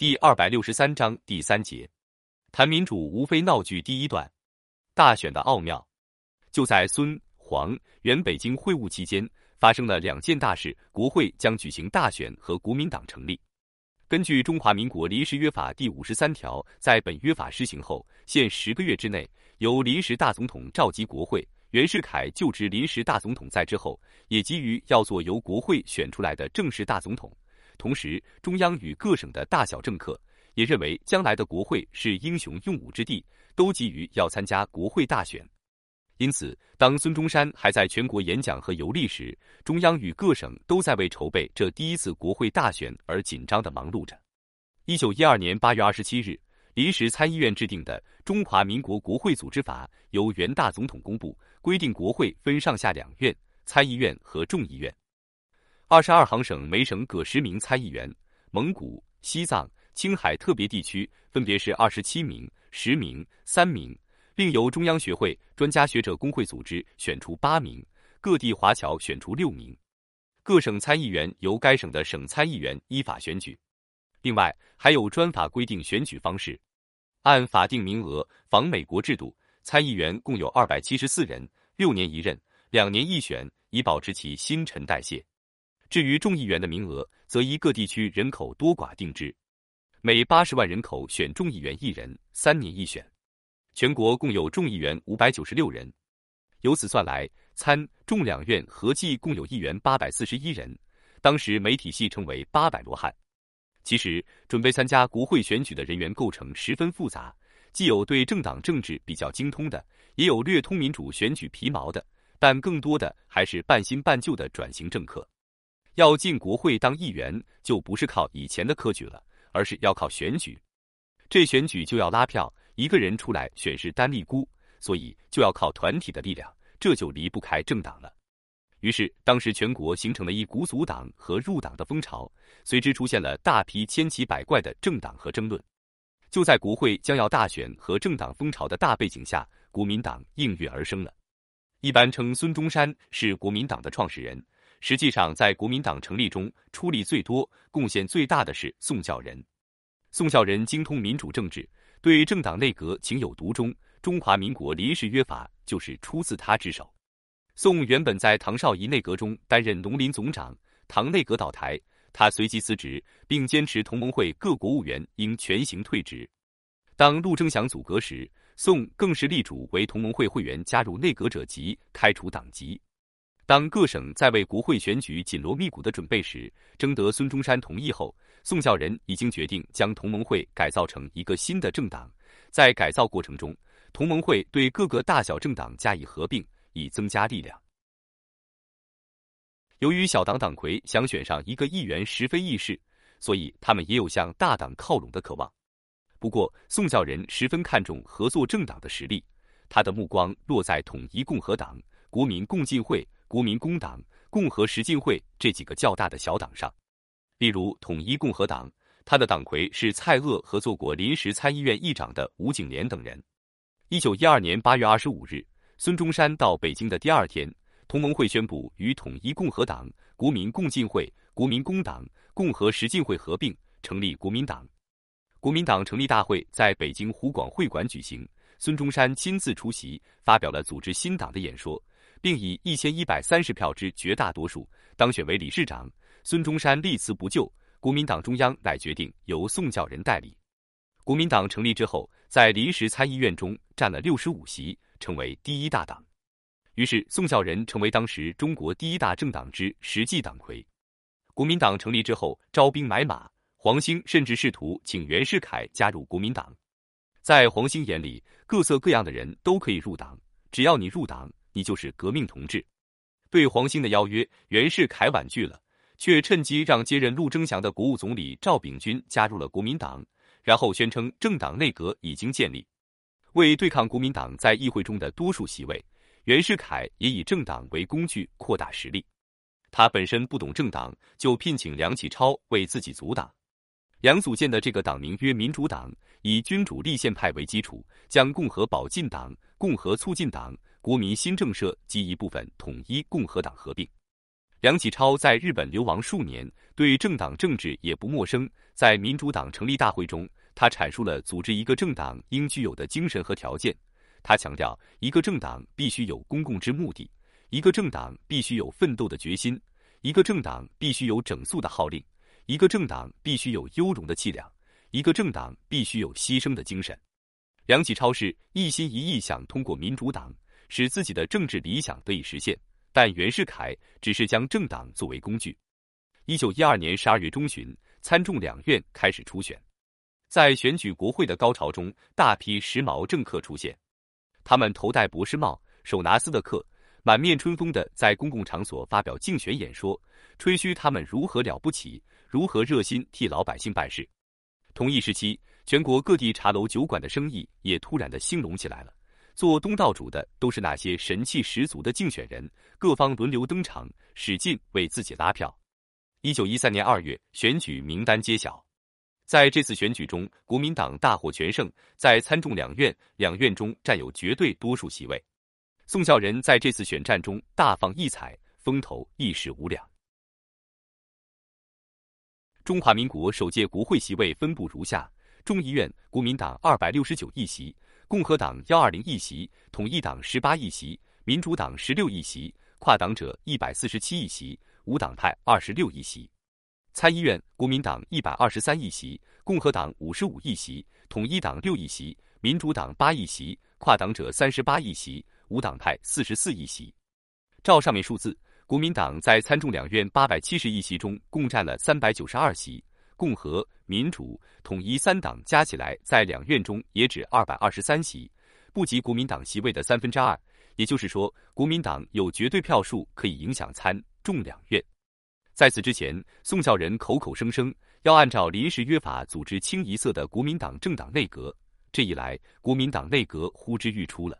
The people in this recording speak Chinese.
第二百六十三章第三节，谈民主无非闹剧。第一段，大选的奥妙。就在孙黄原北京会晤期间，发生了两件大事：国会将举行大选和国民党成立。根据《中华民国临时约法》第五十三条，在本约法施行后，限十个月之内，由临时大总统召集国会。袁世凯就职临时大总统在之后，也急于要做由国会选出来的正式大总统。同时，中央与各省的大小政客也认为将来的国会是英雄用武之地，都急于要参加国会大选。因此，当孙中山还在全国演讲和游历时，中央与各省都在为筹备这第一次国会大选而紧张的忙碌着。一九一二年八月二十七日，临时参议院制定的《中华民国国会组织法》由袁大总统公布。规定国会分上下两院，参议院和众议院。二十二行省每省各十名参议员，蒙古、西藏、青海特别地区分别是二十七名、十名、三名，另由中央学会专家学者工会组织选出八名，各地华侨选出六名。各省参议员由该省的省参议员依法选举。另外还有专法规定选举方式，按法定名额，仿美国制度。参议员共有二百七十四人，六年一任，两年一选，以保持其新陈代谢。至于众议员的名额，则依各地区人口多寡定之，每八十万人口选众议员一人，三年一选。全国共有众议员五百九十六人，由此算来，参众两院合计共有议员八百四十一人。当时媒体戏称为“八百罗汉”。其实，准备参加国会选举的人员构成十分复杂。既有对政党政治比较精通的，也有略通民主选举皮毛的，但更多的还是半新半旧的转型政客。要进国会当议员，就不是靠以前的科举了，而是要靠选举。这选举就要拉票，一个人出来选是单立孤，所以就要靠团体的力量，这就离不开政党了。于是，当时全国形成了一股阻党和入党的风潮，随之出现了大批千奇百怪的政党和争论。就在国会将要大选和政党风潮的大背景下，国民党应运而生了。一般称孙中山是国民党的创始人，实际上在国民党成立中出力最多、贡献最大的是宋教仁。宋教仁精通民主政治，对政党内阁情有独钟，中华民国临时约法就是出自他之手。宋原本在唐绍仪内阁中担任农林总长，唐内阁倒台。他随即辞职，并坚持同盟会各国务员应全行退职。当陆征祥阻隔时，宋更是力主为同盟会会员加入内阁者籍，开除党籍。当各省在为国会选举紧锣密鼓的准备时，征得孙中山同意后，宋教仁已经决定将同盟会改造成一个新的政党。在改造过程中，同盟会对各个大小政党加以合并，以增加力量。由于小党党魁想选上一个议员十分易事，所以他们也有向大党靠拢的渴望。不过，宋教仁十分看重合作政党的实力，他的目光落在统一共和党、国民共进会、国民工党、共和实进会这几个较大的小党上。例如，统一共和党，他的党魁是蔡锷合作过临时参议院议长的吴景莲等人。一九一二年八月二十五日，孙中山到北京的第二天。同盟会宣布与统一共和党、国民共进会、国民工党、共和实进会合并，成立国民党。国民党成立大会在北京湖广会馆举行，孙中山亲自出席，发表了组织新党的演说，并以一千一百三十票之绝大多数当选为理事长。孙中山立辞不就，国民党中央乃决定由宋教仁代理。国民党成立之后，在临时参议院中占了六十五席，成为第一大党。于是，宋教仁成为当时中国第一大政党之实际党魁。国民党成立之后，招兵买马，黄兴甚至试图请袁世凯加入国民党。在黄兴眼里，各色各样的人都可以入党，只要你入党，你就是革命同志。对黄兴的邀约，袁世凯婉拒了，却趁机让接任陆征祥的国务总理赵秉钧加入了国民党，然后宣称政党内阁已经建立。为对抗国民党在议会中的多数席位。袁世凯也以政党为工具扩大实力，他本身不懂政党，就聘请梁启超为自己组党。梁组建的这个党名曰民主党，以君主立宪派为基础，将共和保进党、共和促进党、国民新政社及一部分统一共和党合并。梁启超在日本流亡数年，对政党政治也不陌生。在民主党成立大会中，他阐述了组织一个政党应具有的精神和条件。他强调，一个政党必须有公共之目的，一个政党必须有奋斗的决心，一个政党必须有整肃的号令，一个政党必须有优容的气量，一个政党必须有牺牲的精神。梁启超是一心一意想通过民主党使自己的政治理想得以实现，但袁世凯只是将政党作为工具。一九一二年十二月中旬，参众两院开始初选，在选举国会的高潮中，大批时髦政客出现，他们头戴博士帽，手拿斯德克，满面春风的在公共场所发表竞选演说，吹嘘他们如何了不起，如何热心替老百姓办事。同一时期。全国各地茶楼酒馆的生意也突然的兴隆起来了。做东道主的都是那些神气十足的竞选人，各方轮流登场，使劲为自己拉票。一九一三年二月，选举名单揭晓。在这次选举中，国民党大获全胜，在参众两院两院中占有绝对多数席位。宋孝仁在这次选战中大放异彩，风头一时无两。中华民国首届国会席位分布如下。众议院国民党二百六十九议席，共和党幺二零议席，统一党十八议席，民主党十六议席，跨党者一百四十七议席，无党派二十六议席。参议院国民党一百二十三议席，共和党五十五议席，统一党六议席，民主党八议席，跨党者三十八议席，无党派四十四议席。照上面数字，国民党在参众两院八百七十议席中共占了三百九十二席。共和、民主、统一三党加起来在两院中也只二百二十三席，不及国民党席位的三分之二。也就是说，国民党有绝对票数可以影响参众两院。在此之前，宋孝仁口口声声要按照临时约法组织清一色的国民党政党内阁，这一来，国民党内阁呼之欲出了。